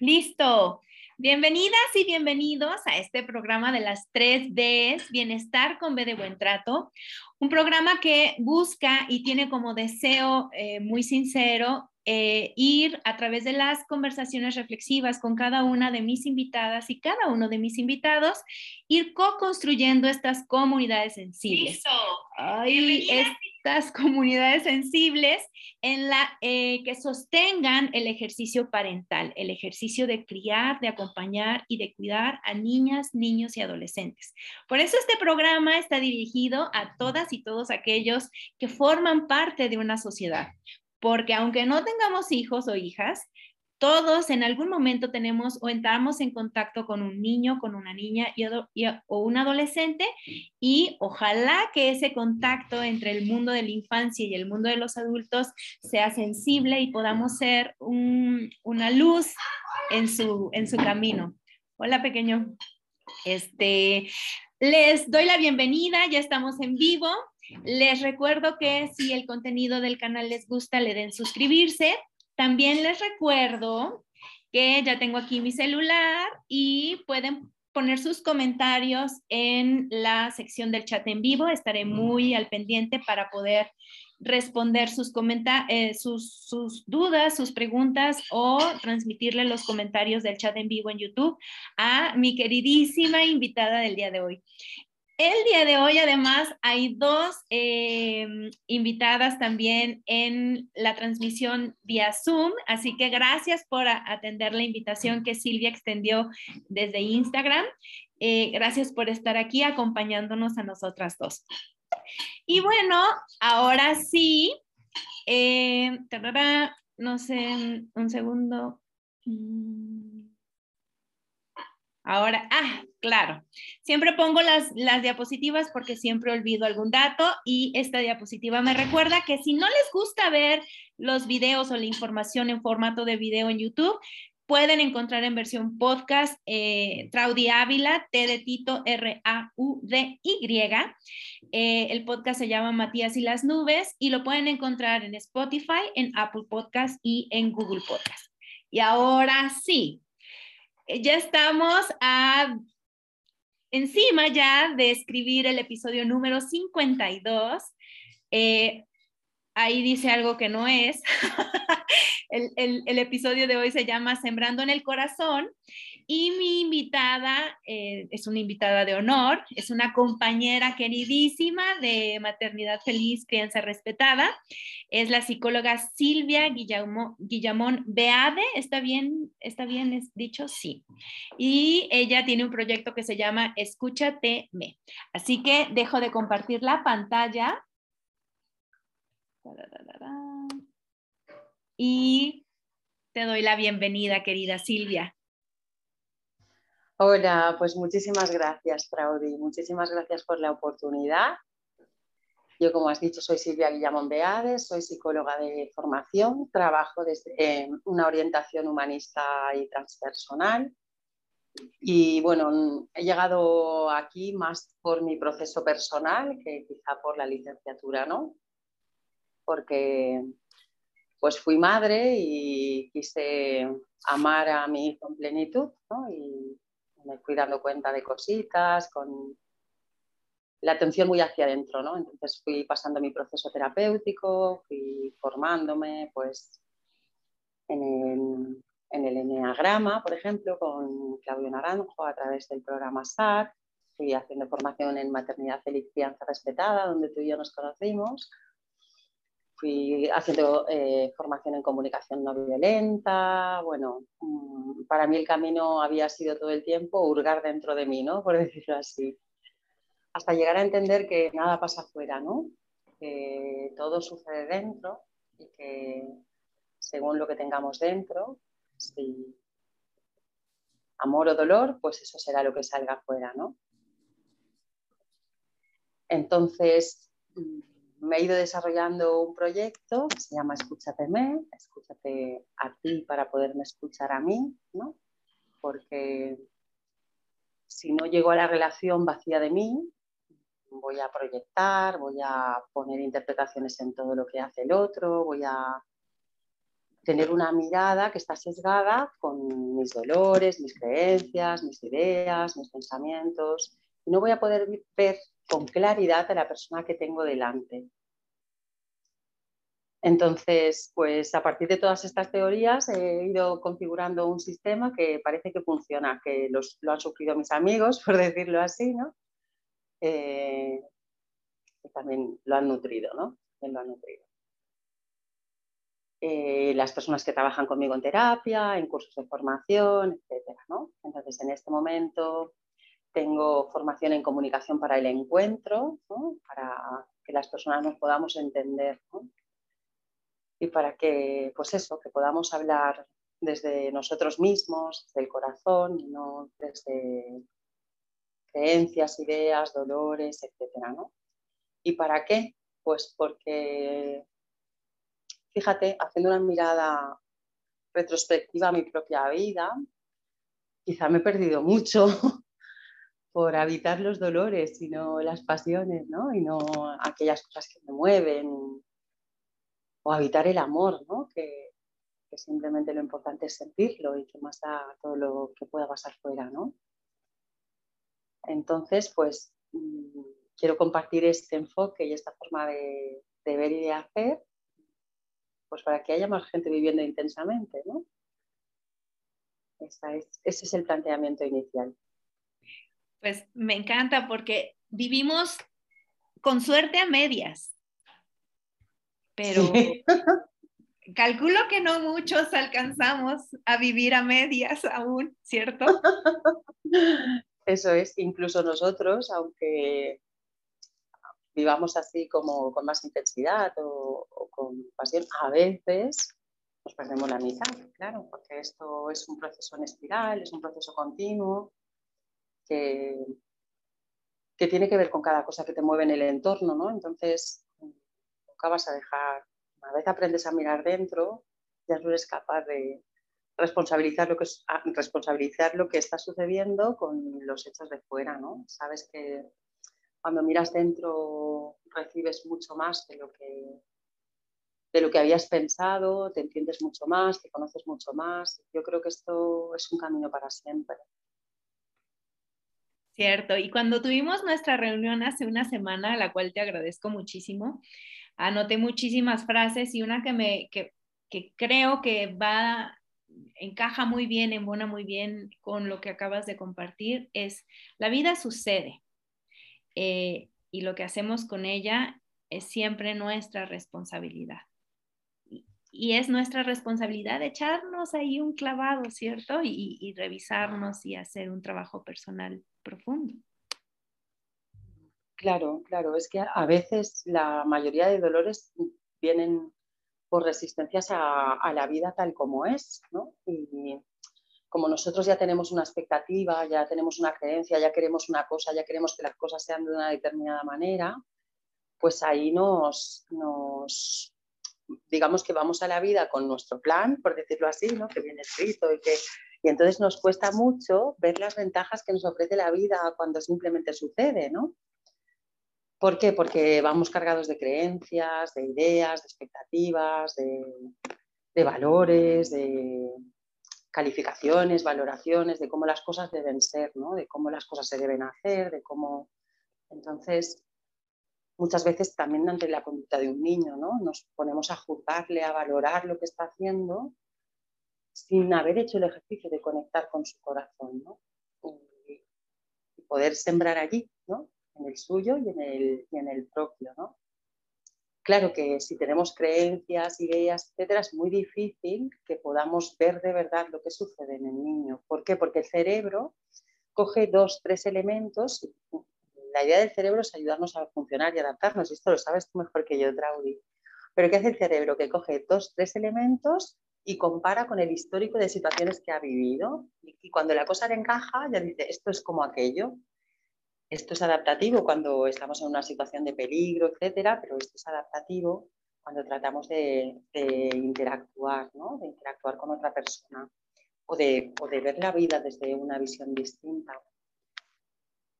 Listo. Bienvenidas y bienvenidos a este programa de las 3 Ds, Bienestar con B de Buen Trato, un programa que busca y tiene como deseo eh, muy sincero eh, ir a través de las conversaciones reflexivas con cada una de mis invitadas y cada uno de mis invitados, ir co-construyendo estas comunidades sensibles. Ay, estas comunidades sensibles en la eh, que sostengan el ejercicio parental, el ejercicio de criar, de acompañar y de cuidar a niñas, niños y adolescentes. Por eso este programa está dirigido a todas y todos aquellos que forman parte de una sociedad, porque aunque no tengamos hijos o hijas, todos en algún momento tenemos o entramos en contacto con un niño, con una niña o un adolescente y ojalá que ese contacto entre el mundo de la infancia y el mundo de los adultos sea sensible y podamos ser una luz en su, en su camino. Hola pequeño. Este, les doy la bienvenida, ya estamos en vivo. Les recuerdo que si el contenido del canal les gusta, le den suscribirse. También les recuerdo que ya tengo aquí mi celular y pueden poner sus comentarios en la sección del chat en vivo. Estaré muy al pendiente para poder responder sus, eh, sus, sus, dudas, sus preguntas o transmitirle los comentarios del chat en vivo en YouTube a mi queridísima invitada del día de hoy. El día de hoy, además, hay dos eh, invitadas también en la transmisión vía Zoom, así que gracias por atender la invitación que Silvia extendió desde Instagram. Eh, gracias por estar aquí acompañándonos a nosotras dos. Y bueno, ahora sí, eh, no sé, un segundo. Mm. Ahora, ah, claro. Siempre pongo las, las diapositivas porque siempre olvido algún dato y esta diapositiva me recuerda que si no les gusta ver los videos o la información en formato de video en YouTube, pueden encontrar en versión podcast eh, Traudy Ávila, T de Tito, R-A-U-D-Y. Eh, el podcast se llama Matías y las Nubes y lo pueden encontrar en Spotify, en Apple Podcast y en Google Podcast. Y ahora sí, ya estamos a, encima ya de escribir el episodio número 52. Eh, ahí dice algo que no es. el, el, episodio de hoy se llama Sembrando en el Corazón y mi invitada eh, es una invitada de honor, es una compañera queridísima de Maternidad Feliz, Crianza Respetada. Es la psicóloga Silvia Guillamón Beade. ¿Está bien? ¿Está bien dicho? Sí. Y ella tiene un proyecto que se llama Escúchate Me. Así que dejo de compartir la pantalla. Y te doy la bienvenida, querida Silvia. Hola, pues muchísimas gracias, Traudy. Muchísimas gracias por la oportunidad. Yo, como has dicho, soy Silvia Guillamón Beades, soy psicóloga de formación, trabajo desde una orientación humanista y transpersonal. Y bueno, he llegado aquí más por mi proceso personal que quizá por la licenciatura, ¿no? Porque pues fui madre y quise amar a mi hijo en plenitud, ¿no? Me fui dando cuenta de cositas, con la atención muy hacia adentro, ¿no? Entonces fui pasando mi proceso terapéutico, fui formándome, pues, en, en el Enneagrama, por ejemplo, con Claudio Naranjo a través del programa SAC. Fui haciendo formación en maternidad feliz, crianza respetada, donde tú y yo nos conocimos. Fui haciendo eh, formación en comunicación no violenta. Bueno, mm, para mí el camino había sido todo el tiempo hurgar dentro de mí, ¿no? Por decirlo así. Hasta llegar a entender que nada pasa afuera, ¿no? Que todo sucede dentro y que según lo que tengamos dentro, si amor o dolor, pues eso será lo que salga afuera, ¿no? Entonces, mm, me he ido desarrollando un proyecto que se llama Escúchateme, escúchate a ti para poderme escuchar a mí, ¿no? Porque si no llego a la relación vacía de mí, voy a proyectar, voy a poner interpretaciones en todo lo que hace el otro, voy a tener una mirada que está sesgada con mis dolores, mis creencias, mis ideas, mis pensamientos. No voy a poder ver con claridad a la persona que tengo delante. Entonces, pues a partir de todas estas teorías he ido configurando un sistema que parece que funciona, que lo han sufrido mis amigos, por decirlo así, ¿no? Eh, que también lo han nutrido, ¿no? lo han nutrido. Eh, las personas que trabajan conmigo en terapia, en cursos de formación, etcétera, ¿no? Entonces, en este momento tengo formación en comunicación para el encuentro, para que las personas nos podamos entender y para que, pues eso, que podamos hablar desde nosotros mismos, desde el corazón, y no desde creencias, ideas, dolores, etcétera, ¿no? ¿Y para qué? Pues porque fíjate, haciendo una mirada retrospectiva a mi propia vida, quizá me he perdido mucho por habitar los dolores y no las pasiones, ¿no? Y no aquellas cosas que me mueven. O habitar el amor, ¿no? Que, simplemente lo importante es sentirlo y que más da todo lo que pueda pasar fuera, ¿no? Entonces, pues mm, quiero compartir este enfoque y esta forma de, de ver y de hacer pues para que haya más gente viviendo intensamente, ¿no? ese es el planteamiento inicial. Pues me encanta porque vivimos con suerte a medias, pero calculo que no muchos alcanzamos a vivir a medias aún, ¿cierto? Eso es, incluso nosotros, aunque vivamos así como con más intensidad o, con pasión, a veces nos perdemos la mitad, claro, porque esto es un proceso en espiral, es un proceso continuo que, tiene que ver con cada cosa que te mueve en el entorno, ¿no? Entonces, nunca vas a dejar, una vez aprendes a mirar dentro, ya no eres capaz de responsabilizar lo que, responsabilizar lo que está sucediendo con los hechos de fuera, ¿no? Sabes que cuando miras dentro recibes mucho más de lo que de lo que habías pensado, te entiendes mucho más, te conoces mucho más. Yo creo que esto es un camino para siempre. Cierto, y cuando tuvimos nuestra reunión hace una semana, a la cual te agradezco muchísimo, anoté muchísimas frases y una que me que, que creo que va encaja muy bien, embona muy bien con lo que acabas de compartir es la vida sucede, eh, y lo que hacemos con ella es siempre nuestra responsabilidad. Y, es nuestra responsabilidad echarnos ahí un clavado, ¿cierto? Y, revisarnos y hacer un trabajo personal profundo. Claro, claro, es que a veces la mayoría de dolores vienen por resistencias a, a la vida tal como es, ¿no? Y, como nosotros ya tenemos una expectativa, ya tenemos una creencia, ya queremos una cosa, ya queremos que las cosas sean de una determinada manera, pues ahí nos, nos digamos que vamos a la vida con nuestro plan, por decirlo así, ¿no? que viene escrito y que y entonces nos cuesta mucho ver las ventajas que nos ofrece la vida cuando simplemente sucede, ¿no? ¿Por qué? Porque vamos cargados de creencias, de ideas, de expectativas, de, de valores, de, calificaciones, valoraciones de cómo las cosas deben ser, ¿no? de cómo las cosas se deben hacer, de cómo... Entonces, muchas veces también ante la conducta de un niño, ¿no? Nos ponemos a juzgarle, a valorar lo que está haciendo sin haber hecho el ejercicio de conectar con su corazón, ¿no? Y, poder sembrar allí, ¿no? En el suyo y en el, y en el propio, ¿no? Claro que si tenemos creencias, ideas, etcétera, es muy difícil que podamos ver de verdad lo que sucede en el niño. ¿Por qué? Porque el cerebro coge dos, tres elementos. La idea del cerebro es ayudarnos a funcionar y adaptarnos. Y esto lo sabes tú mejor que yo, Traudy. Pero ¿qué hace el cerebro? Que coge dos, tres elementos y compara con el histórico de situaciones que ha vivido. Y, cuando la cosa le encaja, ya dice, esto es como aquello. Esto es adaptativo cuando estamos en una situación de peligro, etcétera, pero esto es adaptativo cuando tratamos de, interactuar, ¿no? de interactuar con otra persona o de, o de ver la vida desde una visión distinta.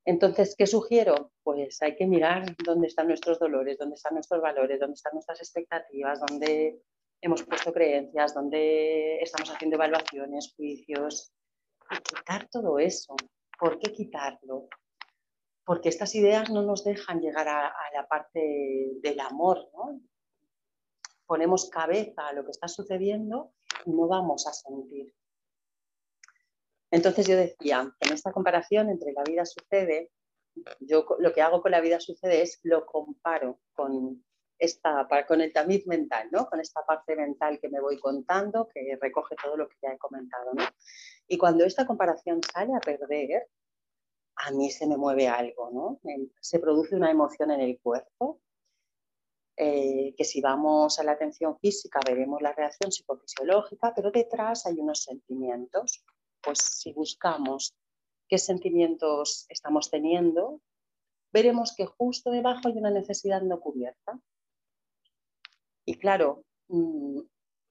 Entonces, ¿qué sugiero? Pues hay que mirar dónde están nuestros dolores, dónde están nuestros valores, dónde están nuestras expectativas, dónde hemos puesto creencias, dónde estamos haciendo evaluaciones, juicios. Y quitar todo eso. ¿Por qué quitarlo? porque estas ideas no nos dejan llegar a, la parte del amor, ¿no? Ponemos cabeza a lo que está sucediendo y no vamos a sentir. Entonces yo decía, en esta comparación entre la vida sucede, yo lo que hago con la vida sucede es lo comparo con esta con el tamiz mental, ¿no? Con esta parte mental que me voy contando, que recoge todo lo que ya he comentado, ¿no? Y cuando esta comparación sale a perder, a mí se me mueve algo, ¿no? Se produce una emoción en el cuerpo, eh, que si vamos a la atención física veremos la reacción psicofisiológica, pero detrás hay unos sentimientos. Pues si buscamos qué sentimientos estamos teniendo, veremos que justo debajo hay una necesidad no cubierta. Y claro, mm,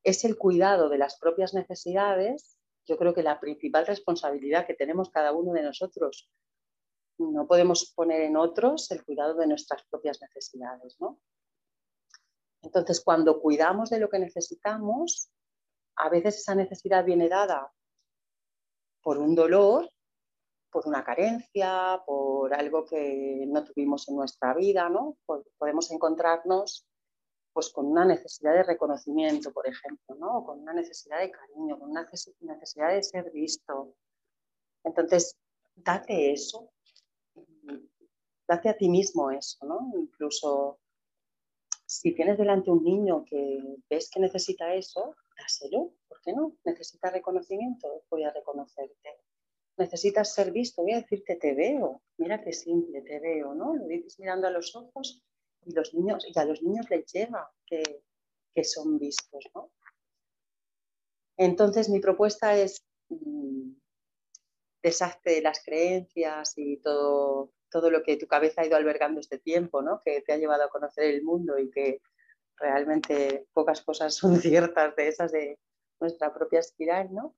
es el cuidado de las propias necesidades, yo creo que la principal responsabilidad que tenemos cada uno de nosotros no podemos poner en otros el cuidado de nuestras propias necesidades, ¿no? Entonces, cuando cuidamos de lo que necesitamos, a veces esa necesidad viene dada por un dolor, por una carencia, por algo que no tuvimos en nuestra vida, ¿no? Podemos encontrarnos pues, con una necesidad de reconocimiento, por ejemplo, ¿no? con una necesidad de cariño, con una necesidad de ser visto. Entonces, date eso, date a ti mismo eso, ¿no? Incluso si tienes delante un niño que ves que necesita eso, dáselo, ¿por qué no? Necesita reconocimiento, voy a reconocerte. Necesitas ser visto, voy a decirte te veo, mira qué simple, te veo, ¿no? Lo dices mirando a los ojos y, los niños, a los niños les llega que, que son vistos, ¿no? Entonces mi propuesta es mm, deshazte de las creencias y todo, todo lo que tu cabeza ha ido albergando este tiempo, ¿no? que te ha llevado a conocer el mundo y que realmente pocas cosas son ciertas de esas de nuestra propia espiral, ¿no?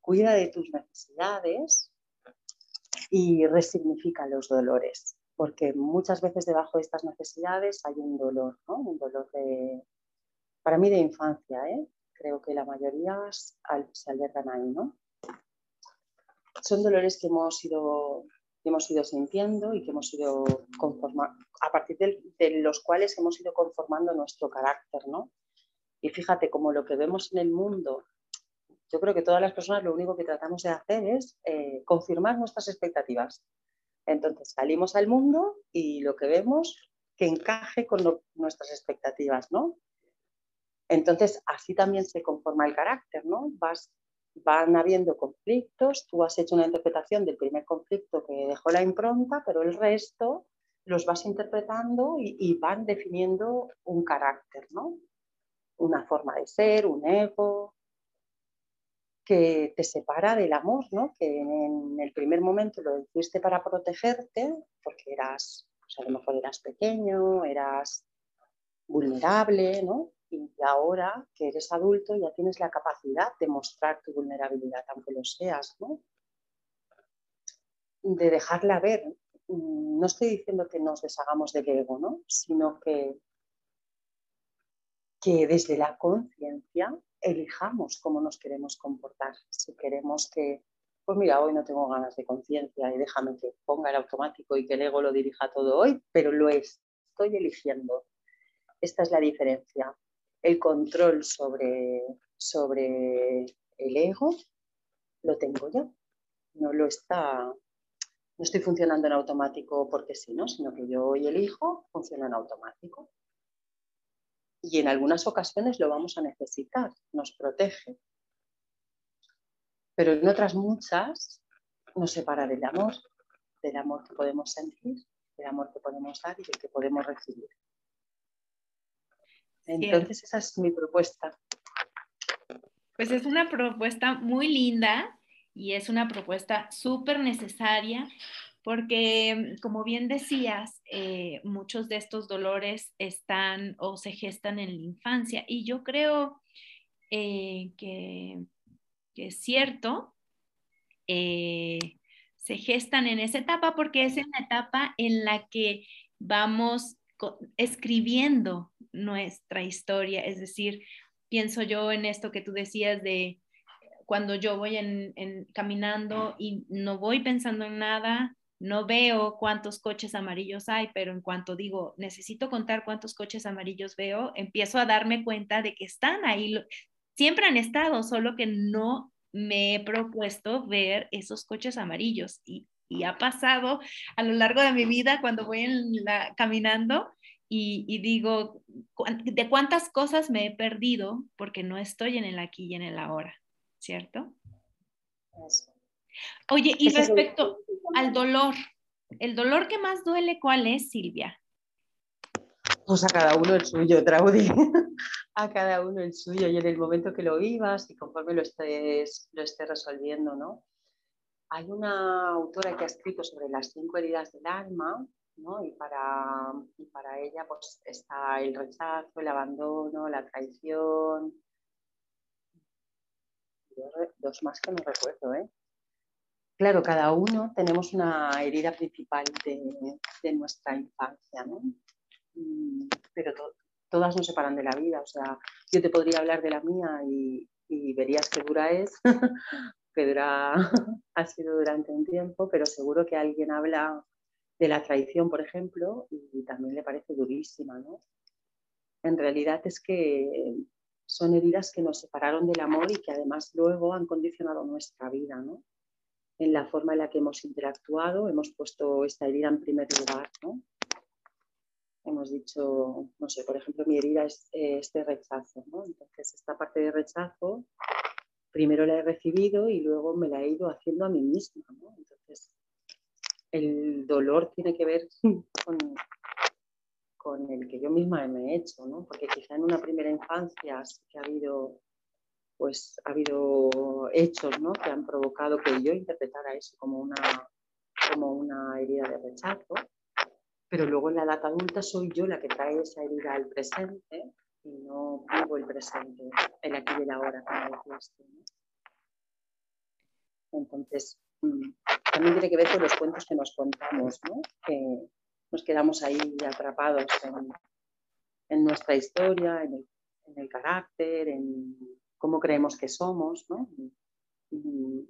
Cuida de tus necesidades y resignifica los dolores, porque muchas veces debajo de estas necesidades hay un dolor, ¿no? Un dolor de, para mí de infancia, ¿eh? Creo que la mayoría se albergan ahí, ¿no? Son dolores que hemos ido hemos ido sintiendo y que hemos ido conformando, a partir de, los cuales hemos ido conformando nuestro carácter, ¿no? Y fíjate, como lo que vemos en el mundo, yo creo que todas las personas lo único que tratamos de hacer es eh, confirmar nuestras expectativas. Entonces salimos al mundo y lo que vemos que encaje con nuestras expectativas, ¿no? Entonces así también se conforma el carácter, ¿no? Van habiendo conflictos, tú has hecho una interpretación del primer conflicto que dejó la impronta, pero el resto los vas interpretando y, van definiendo un carácter, ¿no? Una forma de ser, un ego, que te separa del amor, ¿no? Que en el primer momento lo hiciste para protegerte, porque eras, pues a lo mejor eras pequeño, eras vulnerable, ¿no? Y ahora que eres adulto ya tienes la capacidad de mostrar tu vulnerabilidad, aunque lo seas, ¿no? De dejarla ver. No estoy diciendo que nos deshagamos del ego, ¿no? Sino que, que desde la conciencia elijamos cómo nos queremos comportar. Si queremos que, pues mira, hoy no tengo ganas de conciencia y déjame que ponga el automático y que el ego lo dirija todo hoy, pero lo estoy eligiendo. Esta es la diferencia el control sobre, sobre el ego lo tengo yo, no lo está, no estoy funcionando en automático porque sí, ¿no? sino que yo y el hijo funcionan en automático. Y en algunas ocasiones lo vamos a necesitar, nos protege. Pero en otras muchas nos separa del amor, del amor que podemos sentir, del amor que podemos dar y del que podemos recibir. Entonces esa es mi propuesta. Pues es una propuesta muy linda y es una propuesta súper necesaria porque, como bien decías, eh, muchos de estos dolores están o se gestan en la infancia y yo creo eh, que, es cierto, eh, se gestan en esa etapa porque es en la etapa en la que vamos escribiendo nuestra historia, es decir, pienso yo en esto que tú decías de cuando yo voy en, caminando y no voy pensando en nada, no veo cuántos coches amarillos hay, pero en cuanto digo, necesito contar cuántos coches amarillos veo, empiezo a darme cuenta de que están ahí, siempre han estado, solo que no me he propuesto ver esos coches amarillos y, ha pasado a lo largo de mi vida cuando voy caminando y, digo, ¿de cuántas cosas me he perdido porque no estoy en el aquí y en el ahora? ¿Cierto? Oye, y respecto al dolor, ¿el dolor que más duele cuál es, Silvia? Pues a cada uno el suyo, Traudy. a cada uno el suyo y en el momento que lo vivas y conforme lo estés, lo estés resolviendo, ¿no? Hay una autora que ha escrito sobre las cinco heridas del alma y para, para ella pues, está el rechazo, el abandono, la traición. Dos más que no recuerdo, ¿eh? Claro, cada uno tenemos una herida principal de, nuestra infancia, ¿no? Mm, pero todas nos separan de la vida. O sea, yo te podría hablar de la mía y, y verías qué dura es, que dura, ha sido durante un tiempo, pero seguro que alguien habla de la traición, por ejemplo, y también le parece durísima, ¿no? En realidad es que son heridas que nos separaron del amor y que además luego han condicionado nuestra vida, ¿no? En la forma en la que hemos interactuado, hemos puesto esta herida en primer lugar, ¿no? Hemos dicho, no sé, por ejemplo, mi herida es este rechazo, ¿no? Entonces, esta parte de rechazo, primero la he recibido y luego me la he ido haciendo a mí misma. Entonces, el dolor tiene que ver con, con el que yo misma me he hecho, ¿no? Porque quizá en una primera infancia sí que ha habido, pues, ha habido hechos, ¿no? Que han provocado que yo interpretara eso como una, como una herida de rechazo, pero luego en la edad adulta soy yo la que trae esa herida al presente y no vivo el presente, el aquí y el ahora, como Entonces, mm, también tiene que ver con los cuentos que nos contamos, ¿no? que nos quedamos ahí atrapados en, nuestra historia, en el, carácter, en cómo creemos que somos. ¿no? Y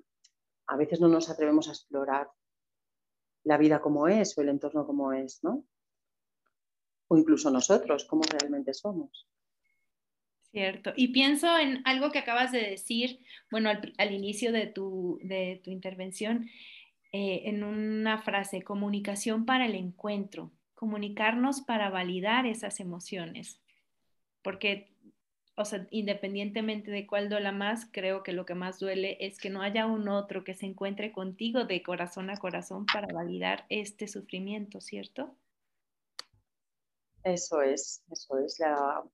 a veces no nos atrevemos a explorar la vida como es o el entorno como es, ¿no? O incluso nosotros, cómo realmente somos. Cierto. Y pienso en algo que acabas de decir, bueno, al, inicio de tu, de tu intervención, eh, en una frase, comunicación para el encuentro, comunicarnos para validar esas emociones, porque, o sea, independientemente de cuál duela más, creo que lo que más duele es que no haya un otro que se encuentre contigo de corazón a corazón para validar este sufrimiento, ¿cierto? Eso es, eso es la,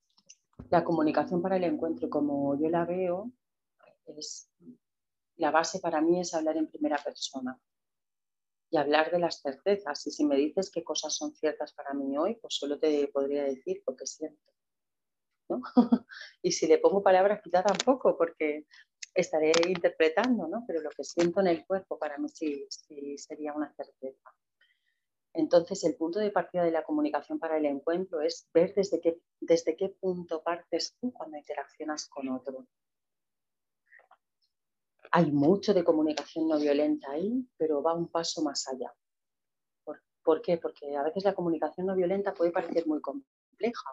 la comunicación para el encuentro, como yo la veo, es la base para mí es hablar en primera persona y hablar de las certezas. Y si me dices qué cosas son ciertas para mí hoy, pues solo te podría decir lo que siento. ¿no? y si le pongo palabras, quizá tampoco, porque estaré interpretando, ¿no? pero lo que siento en el cuerpo para mí sí, sería una certeza. Entonces, el punto de partida de la comunicación para el encuentro es ver desde qué, desde qué punto partes tú cuando interaccionas con otro hay mucho de comunicación no violenta ahí, pero va un paso más allá. ¿Por, qué? Porque a veces la comunicación no violenta puede parecer muy compleja.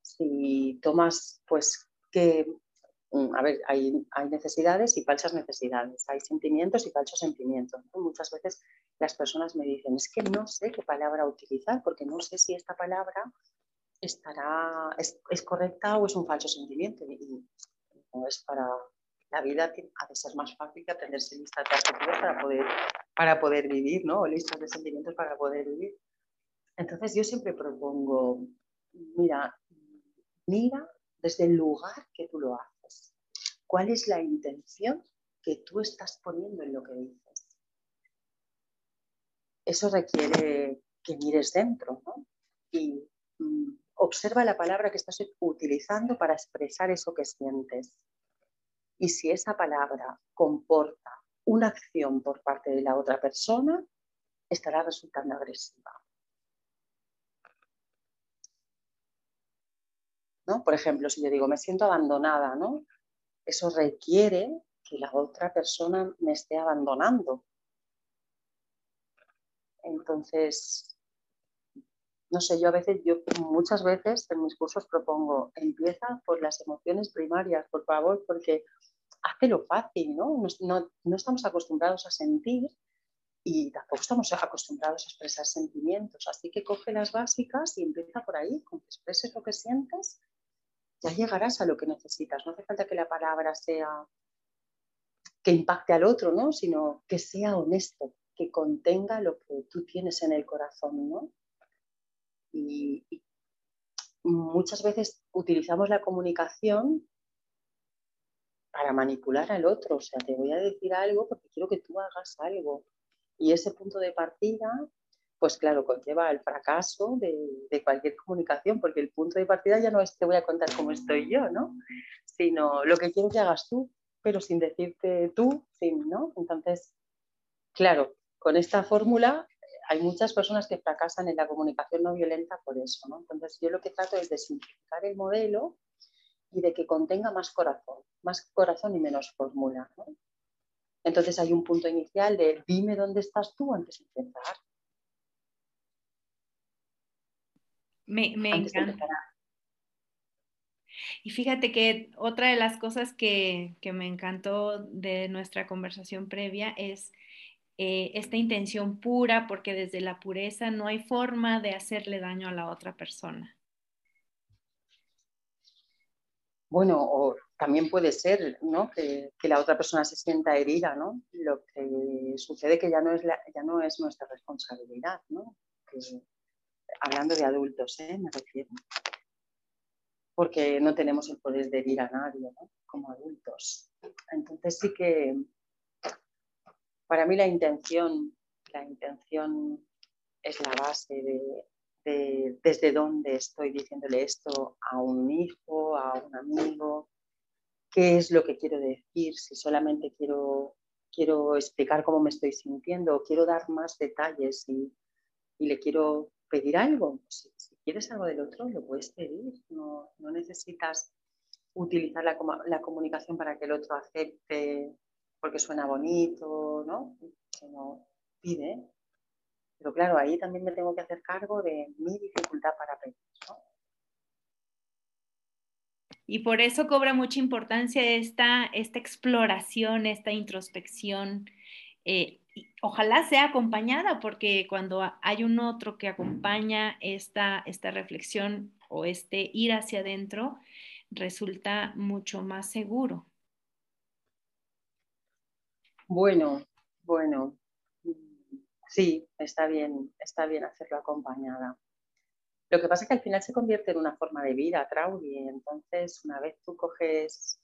Si tomas, pues, mm, a ver, hay, hay, necesidades y falsas necesidades, hay sentimientos y falsos sentimientos. Muchas veces las personas me dicen, es que no sé qué palabra utilizar porque no sé si esta palabra estará, es, correcta o es un falso sentimiento. Y no es para, la vida ha de ser más fácil que aprenderse listas de para poder, para poder vivir, ¿no? O listas de sentimientos para poder vivir. Entonces yo siempre propongo, mira, mira desde el lugar que tú lo haces. ¿Cuál es la intención que tú estás poniendo en lo que dices? Eso requiere que mires dentro ¿no? y mm, observa la palabra que estás utilizando para expresar eso que sientes. Y si esa palabra comporta una acción por parte de la otra persona, estará resultando agresiva. Por ejemplo, si yo digo, me siento abandonada, ¿no? Eso requiere que la otra persona me esté abandonando. Entonces, no sé, yo a veces, yo muchas veces en mis cursos propongo, empieza por las emociones primarias, por favor, porque hace lo fácil, ¿no? No, estamos acostumbrados a sentir y tampoco estamos acostumbrados a expresar sentimientos, así que coge las básicas y empieza por ahí, con que expreses lo que sientes ya llegarás a lo que necesitas. No hace falta que la palabra sea que impacte al otro, ¿no? Sino que sea honesto, que contenga lo que tú tienes en el corazón, ¿no? Y, muchas veces utilizamos la comunicación para manipular al otro. O sea, te voy a decir algo porque quiero que tú hagas algo. Y ese punto de partida pues claro, conlleva el fracaso de, cualquier comunicación, porque el punto de partida ya no es te voy a contar cómo estoy yo, ¿no? Sino lo que quiero que hagas tú, pero sin decirte tú, sin, ¿no? Entonces, claro, con esta fórmula hay muchas personas que fracasan en la comunicación no violenta por eso, ¿no? Entonces, yo lo que trato es de simplificar el modelo y de que contenga más corazón, más corazón y menos fórmula, ¿no? Entonces hay un punto inicial de dime dónde estás tú antes de empezar. Me, encanta. Y fíjate que otra de las cosas que, me encantó de nuestra conversación previa es eh, esta intención pura, porque desde la pureza no hay forma de hacerle daño a la otra persona. Bueno, o también puede ser ¿no? que, la otra persona se sienta herida, ¿no? Lo que sucede que ya no es, ya no es nuestra responsabilidad, ¿no? Hablando de adultos, ¿eh? me refiero, porque no tenemos el poder de herir a nadie como adultos. Entonces sí que para mí la intención, la intención es la base de, desde dónde estoy diciéndole esto a un hijo, a un amigo, qué es lo que quiero decir, si solamente quiero, quiero explicar cómo me estoy sintiendo o quiero dar más detalles y, y le quiero pedir algo. Si, quieres algo del otro, lo puedes pedir. No, necesitas utilizar la, la, comunicación para que el otro acepte porque suena bonito, ¿no? Sino pide. Pero claro, ahí también me tengo que hacer cargo de mi dificultad para pedir. Y por eso cobra mucha importancia esta, esta exploración, esta introspección. Eh, ojalá sea acompañada, porque cuando hay un otro que acompaña esta, esta reflexión o este ir hacia adentro, resulta mucho más seguro. Bueno, bueno, sí, está bien, está bien hacerlo acompañada. Lo que pasa es que al final se convierte en una forma de vida, Traudy, entonces una vez tú coges,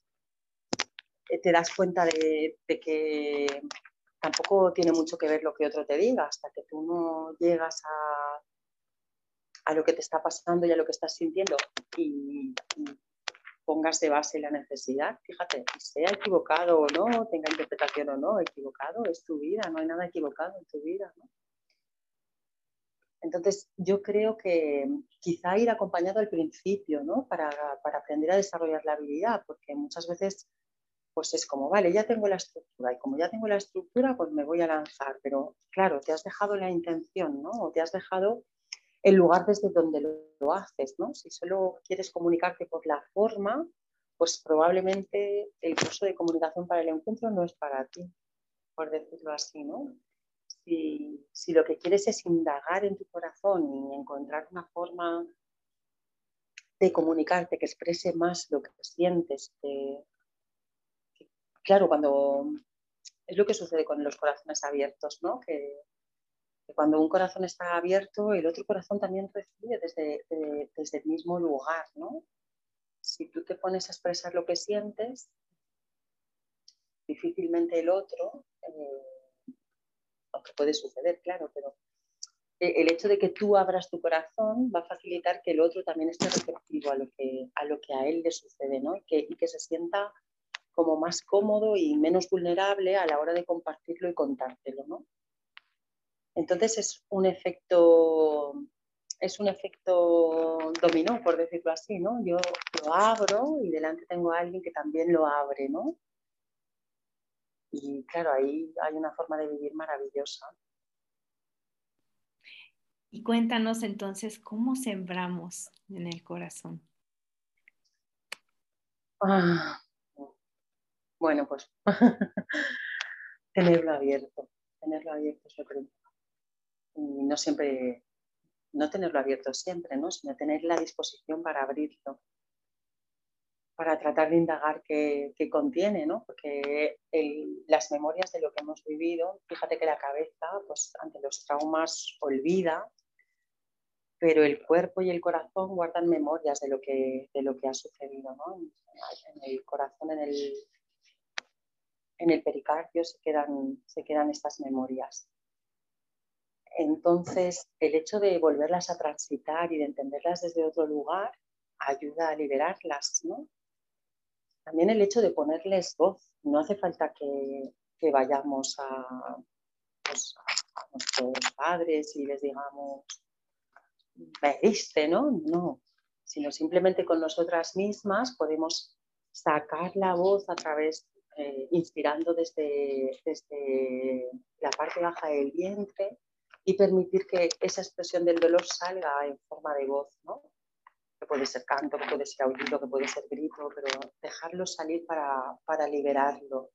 eh, te das cuenta de que tampoco tiene mucho que ver lo que otro te diga, hasta que tú no llegas a, a lo que te está pasando y a lo que estás sintiendo y, pongas de base la necesidad. Fíjate, sea equivocado o no, tenga interpretación o no, equivocado es tu vida, no hay nada equivocado en tu vida. Entonces, yo creo que quizá ir acompañado al principio, ¿no? Para, para aprender a desarrollar la habilidad, porque muchas veces pues es como, vale, ya tengo la estructura y como ya tengo la estructura, pues me voy a lanzar. Pero claro, te has dejado la intención, ¿no? O te has dejado el lugar desde donde lo, haces, ¿no? Si solo quieres comunicarte por la forma, pues probablemente el curso de comunicación para el encuentro no es para ti, por decirlo así, ¿no? Si, si lo que quieres es indagar en tu corazón y encontrar una forma de comunicarte que exprese más lo que sientes, claro, cuando es lo que sucede con los corazones abiertos, ¿no? Que, cuando un corazón está abierto, el otro corazón también recibe desde, desde el mismo lugar, ¿no? Si tú te pones a expresar lo que sientes, difícilmente el otro, eh, aunque puede suceder, claro, pero el hecho de que tú abras tu corazón va a facilitar que el otro también esté receptivo a lo que a, lo que a él le sucede, ¿no? Y que, y que se sienta como más cómodo y menos vulnerable a la hora de compartirlo y contártelo, ¿no? Entonces es un efecto, es un efecto dominó, por decirlo así, ¿no? Yo lo abro y delante tengo a alguien que también lo abre, ¿no? Y claro, ahí hay una forma de vivir maravillosa. Y cuéntanos entonces cómo sembramos en el corazón. Ah, bueno, pues tenerlo abierto, tenerlo abierto es y no siempre, no tenerlo abierto siempre, ¿no? sino tener la disposición para abrirlo, para tratar de indagar qué, contiene, ¿no? porque las memorias de lo que hemos vivido, fíjate que la cabeza, pues ante los traumas olvida, pero el cuerpo y el corazón guardan memorias de lo que, de lo que ha sucedido. ¿no? En el corazón, en el, en el pericardio se quedan, se quedan estas memorias. Entonces, el hecho de volverlas a transitar y de entenderlas desde otro lugar ayuda a liberarlas, ¿no? También el hecho de ponerles voz. No hace falta que, vayamos a, pues, a, nuestros padres y les digamos, me diste, ¿no? No, sino simplemente con nosotras mismas podemos sacar la voz a través, eh, inspirando desde, desde la parte baja del vientre y permitir que esa expresión del dolor salga en forma de voz, ¿no? Que puede ser canto, que puede ser aullido, que puede ser grito, pero dejarlo salir para, para liberarlo.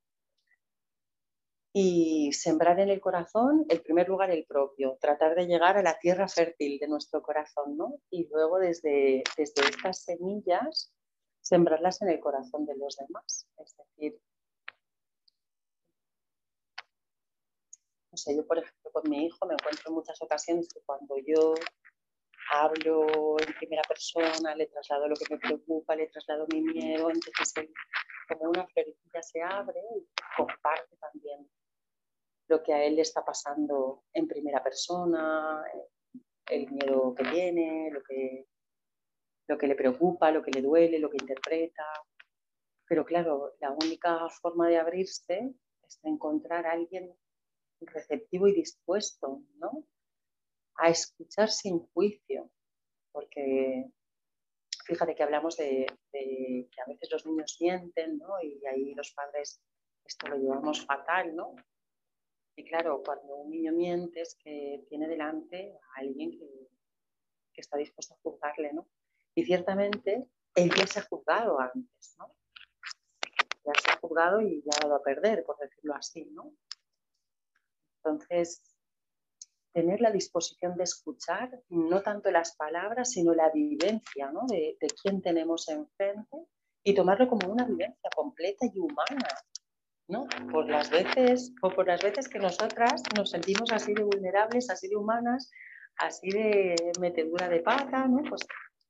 Y sembrar en el corazón, el primer lugar, el propio, tratar de llegar a la tierra fértil de nuestro corazón, ¿no? Y luego desde, desde estas semillas, sembrarlas en el corazón de los demás. Es decir, yo por ejemplo con mi hijo me encuentro en muchas ocasiones que cuando yo hablo en primera persona, le traslado lo que me preocupa, le traslado mi miedo, entonces como una florecilla se abre y comparte también lo que a él le está pasando en primera persona, el miedo que tiene, lo que, lo que le preocupa, lo que le duele, lo que interpreta. Pero claro, la única forma de abrirse es encontrar a alguien receptivo y dispuesto, ¿no? A escuchar sin juicio, porque fíjate que hablamos de, que a veces los niños sienten, ¿no? Y ahí los padres esto lo llevamos fatal, ¿no? Y claro, cuando un niño miente es que tiene delante a alguien que, que está dispuesto a juzgarle, ¿no? Y ciertamente él ya se ha juzgado antes, ¿no? Ya se ha juzgado y ya ha dado a perder, por decirlo así, ¿no? Entonces, tener la disposición de escuchar no tanto las palabras, sino la vivencia de, quién tenemos enfrente y tomarlo como una vivencia completa y humana. ¿no? Por las veces, o por las veces que nosotras nos sentimos así de vulnerables, así de humanas, así de metedura de pata, ¿no? Pues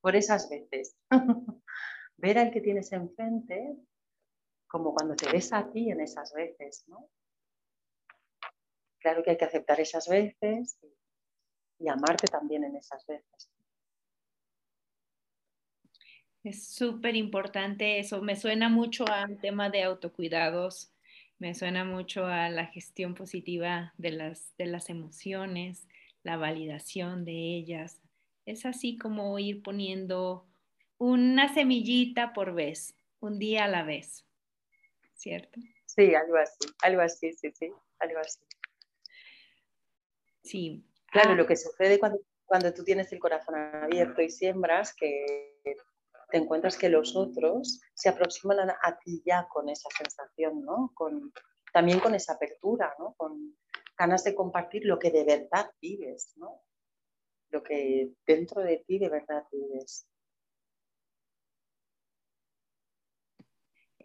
por esas veces. Ver al que tienes enfrente como cuando te ves a ti en esas veces, ¿no? Claro que hay que aceptar esas veces y, amarte también en esas veces. Es súper importante eso. Me suena mucho al tema de autocuidados, me suena mucho a la gestión positiva de las, de las emociones, la validación de ellas. Es así como ir poniendo una semillita por vez, un día a la vez, ¿cierto? Sí, algo así, algo así, sí, sí, algo así. Sí. Claro, ah. lo que sucede cuando, cuando tú tienes el corazón abierto y siembras, que te encuentras que los otros se aproximan a, ti ya con esa sensación, ¿no? Con, también con esa apertura, ¿no? Con ganas de compartir lo que de verdad vives, ¿no? Lo que dentro de ti de verdad vives.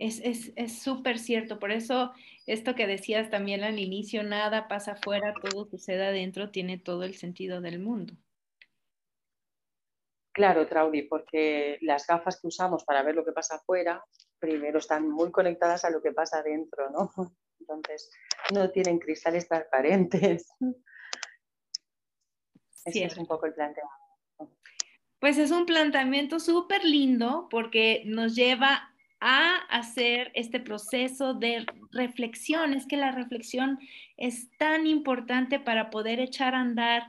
Es súper cierto, por eso esto que decías también al inicio, nada pasa afuera, todo sucede adentro, tiene todo el sentido del mundo. Claro, Traudy, porque las gafas que usamos para ver lo que pasa afuera, primero están muy conectadas a lo que pasa adentro, ¿no? Entonces, no tienen cristales transparentes. Ese es un poco el planteamiento. Pues es un planteamiento súper lindo porque nos lleva a hacer este proceso de reflexión. Es que la reflexión es tan importante para poder echar a andar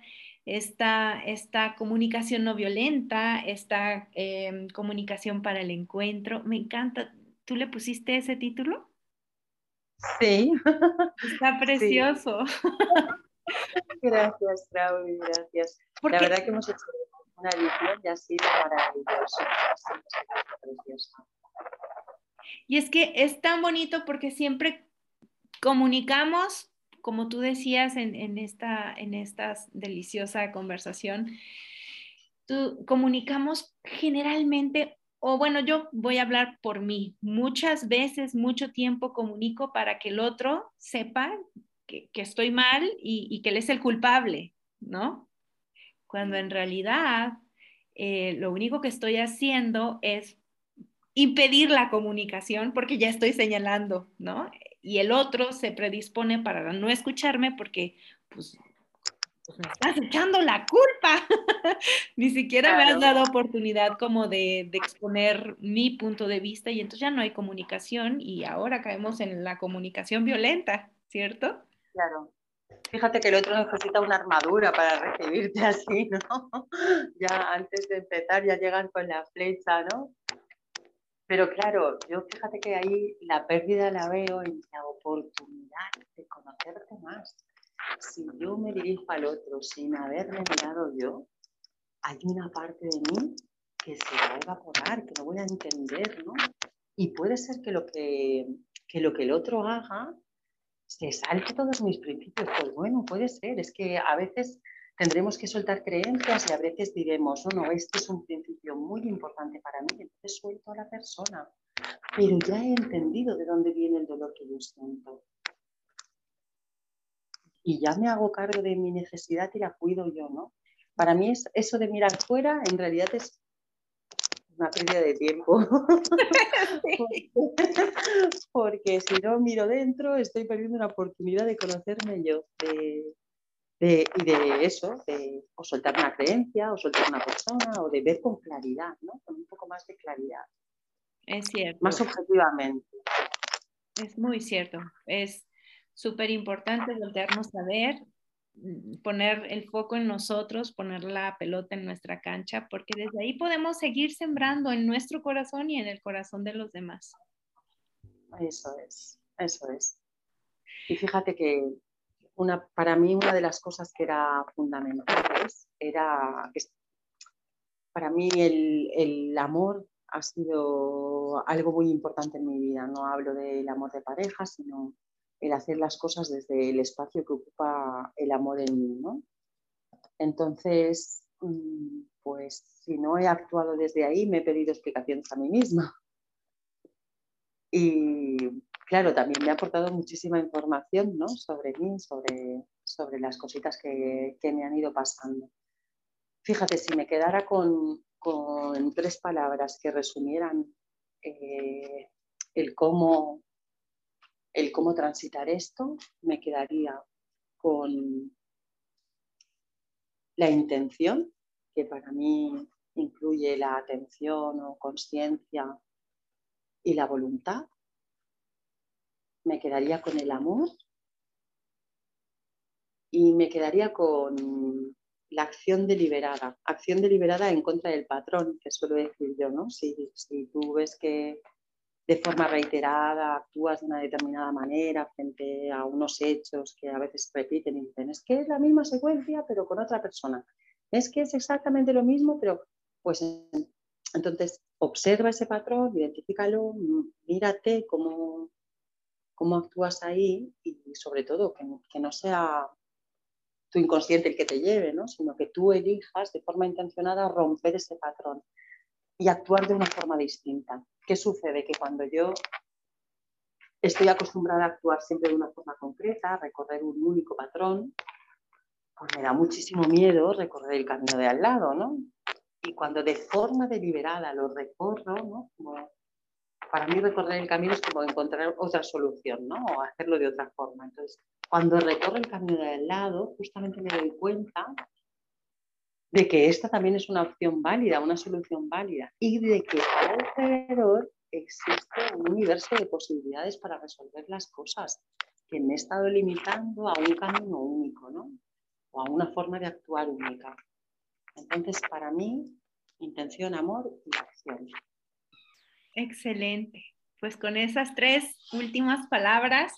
esta, esta comunicación no violenta, esta em, comunicación para el encuentro. Me encanta. ¿Tú le pusiste ese título? Sí. Está precioso. Gracias, Claudia, gracias. La verdad que hemos hecho una edición y ha sido maravilloso. Y es que es tan bonito porque siempre comunicamos, como tú decías en, esta, en esta deliciosa conversación, comunicamos generalmente, o bueno, yo voy a hablar por mí, muchas veces, mucho tiempo comunico para que el otro sepa que, estoy mal y, que él es el culpable, ¿no? Cuando en realidad eh, lo único que estoy haciendo es impedir la comunicación porque ya estoy señalando, ¿no? Y el otro se predispone para no escucharme porque, pues, pues me estás echando la culpa. Ni siquiera me has dado oportunidad como de, de, exponer mi punto de vista y entonces ya no hay comunicación y ahora caemos en la comunicación violenta, ¿cierto? Claro. Fíjate que el otro necesita una armadura para recibirte así, ¿no? Ya antes de empezar ya llegan con la flecha, ¿no? Pero claro, yo fíjate que ahí la pérdida la veo en la oportunidad de conocerte más. Si yo me dirijo al otro sin haberme mirado yo, hay una parte de mí que se va a evaporar, que no voy a entender, ¿no? Y puede ser que lo que, que lo que el otro haga se salte todos mis principios. Pues bueno, puede ser. Es que a veces tendremos que soltar creencias y a veces diremos, no, no, este es un principio muy importante para mí, entonces suelto a la persona, pero ya he entendido de dónde viene el dolor que yo siento. Y ya me hago cargo de mi necesidad y la cuido yo, ¿no? Para mí es, eso de mirar fuera en realidad es una pérdida de tiempo. porque, si no miro dentro, estoy perdiendo una oportunidad de conocerme yo, de, de, y de eso, de o soltar una creencia, o soltar una persona, o de ver con claridad, ¿no? Con un poco más de claridad. Es cierto. Más objetivamente. Es muy cierto. Es súper importante voltearnos a ver, poner el foco en nosotros, poner la pelota en nuestra cancha, porque desde ahí podemos seguir sembrando en nuestro corazón y en el corazón de los demás. Eso es, eso es. Y fíjate que para mí una de las cosas que era fundamentales era, para mí el, amor ha sido algo muy importante en mi vida. No hablo del amor de pareja, sino el hacer las cosas desde el espacio que ocupa el amor en mí. Entonces, mm, pues si no he actuado desde ahí, me he pedido explicaciones a mí misma. Y claro, también me ha aportado muchísima información ¿no? sobre mí, sobre, sobre las cositas que, me han ido pasando. Fíjate, si me quedara con, tres palabras que resumieran eh, el, cómo, el cómo transitar esto, me quedaría con la intención, que para mí incluye la atención o conciencia y la voluntad me quedaría con el amor y me quedaría con la acción deliberada, acción deliberada en contra del patrón, que suelo decir yo, ¿no? Si, si tú ves que de forma reiterada actúas de una determinada manera frente a unos hechos que a veces repiten y dicen, es que es la misma secuencia pero con otra persona, es que es exactamente lo mismo, pero pues entonces observa ese patrón, identifícalo, mírate cómo, cómo actúas ahí y sobre todo que, no sea tu inconsciente el que te lleve, ¿no? sino que tú elijas de forma intencionada romper ese patrón y actuar de una forma distinta. ¿Qué sucede? Que cuando yo estoy acostumbrada a actuar siempre de una forma concreta, a recorrer un único patrón, pues me da muchísimo miedo recorrer el camino de al lado, ¿no? Y cuando de forma deliberada lo recorro, ¿no? Para mí recorrer el camino es como encontrar otra solución, ¿no? O hacerlo de otra forma. Entonces, cuando recorro el camino de al lado, justamente me doy cuenta de que esta también es una opción válida, una solución válida, y de que alrededor existe un universo de posibilidades para resolver las cosas que me he estado limitando a un camino único, ¿no? O a una forma de actuar única. Entonces, para mí, intención, amor y acción. Excelente. Pues con esas tres últimas palabras,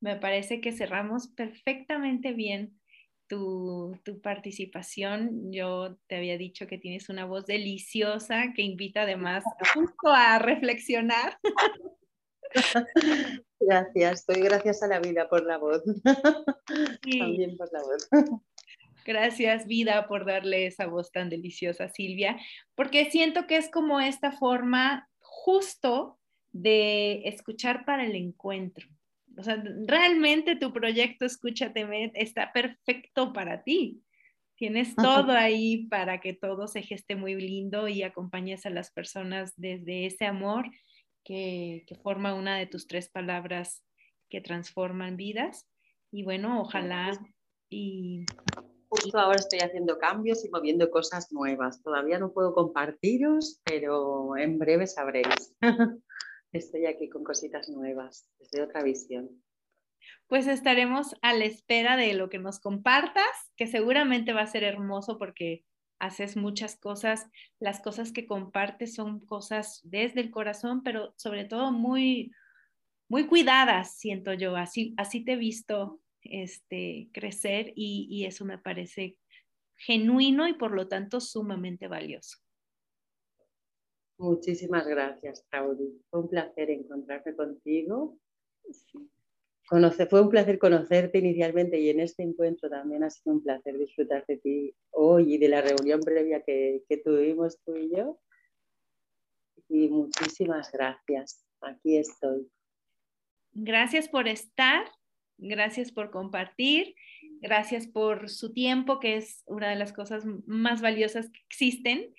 me parece que cerramos perfectamente bien tu, tu, participación. Yo te había dicho que tienes una voz deliciosa que invita además justo a reflexionar. Gracias, estoy gracias a la vida por la voz. También por la voz. Gracias, vida, por darle esa voz tan deliciosa, Silvia, porque siento que es como esta forma justo de escuchar para el encuentro. O sea, realmente tu proyecto Escúchate está perfecto para ti. Tienes todo ahí para que todo se geste muy lindo y acompañes a las personas desde ese amor que, que forma una de tus tres palabras que transforman vidas. Y bueno, ojalá y Justo ahora estoy haciendo cambios y moviendo cosas nuevas. Todavía no puedo compartiros, pero en breve sabréis. estoy aquí con cositas nuevas, desde otra visión. Pues estaremos a la espera de lo que nos compartas, que seguramente va a ser hermoso porque haces muchas cosas. Las cosas que compartes son cosas desde el corazón, pero sobre todo muy, muy cuidadas, siento yo. Así, así te he visto este, crecer y, eso me parece genuino y por lo tanto sumamente valioso. Muchísimas gracias, Claudia. Fue un placer encontrarme contigo. fue un placer conocerte inicialmente y en este encuentro también ha sido un placer disfrutar de ti hoy y de la reunión previa que, que tuvimos tú y yo. Y muchísimas gracias. Aquí estoy. Gracias por estar Gracias por compartir, gracias por su tiempo, que es una de las cosas más valiosas que existen.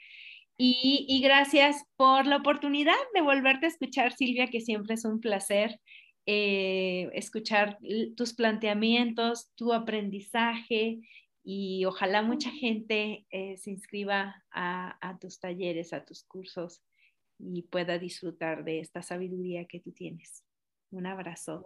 Y, gracias por la oportunidad de volverte a escuchar, Silvia, que siempre es un placer eh, escuchar tus planteamientos, tu aprendizaje y ojalá mucha gente eh, se inscriba a, a, tus talleres, a tus cursos y pueda disfrutar de esta sabiduría que tú tienes. Un abrazo.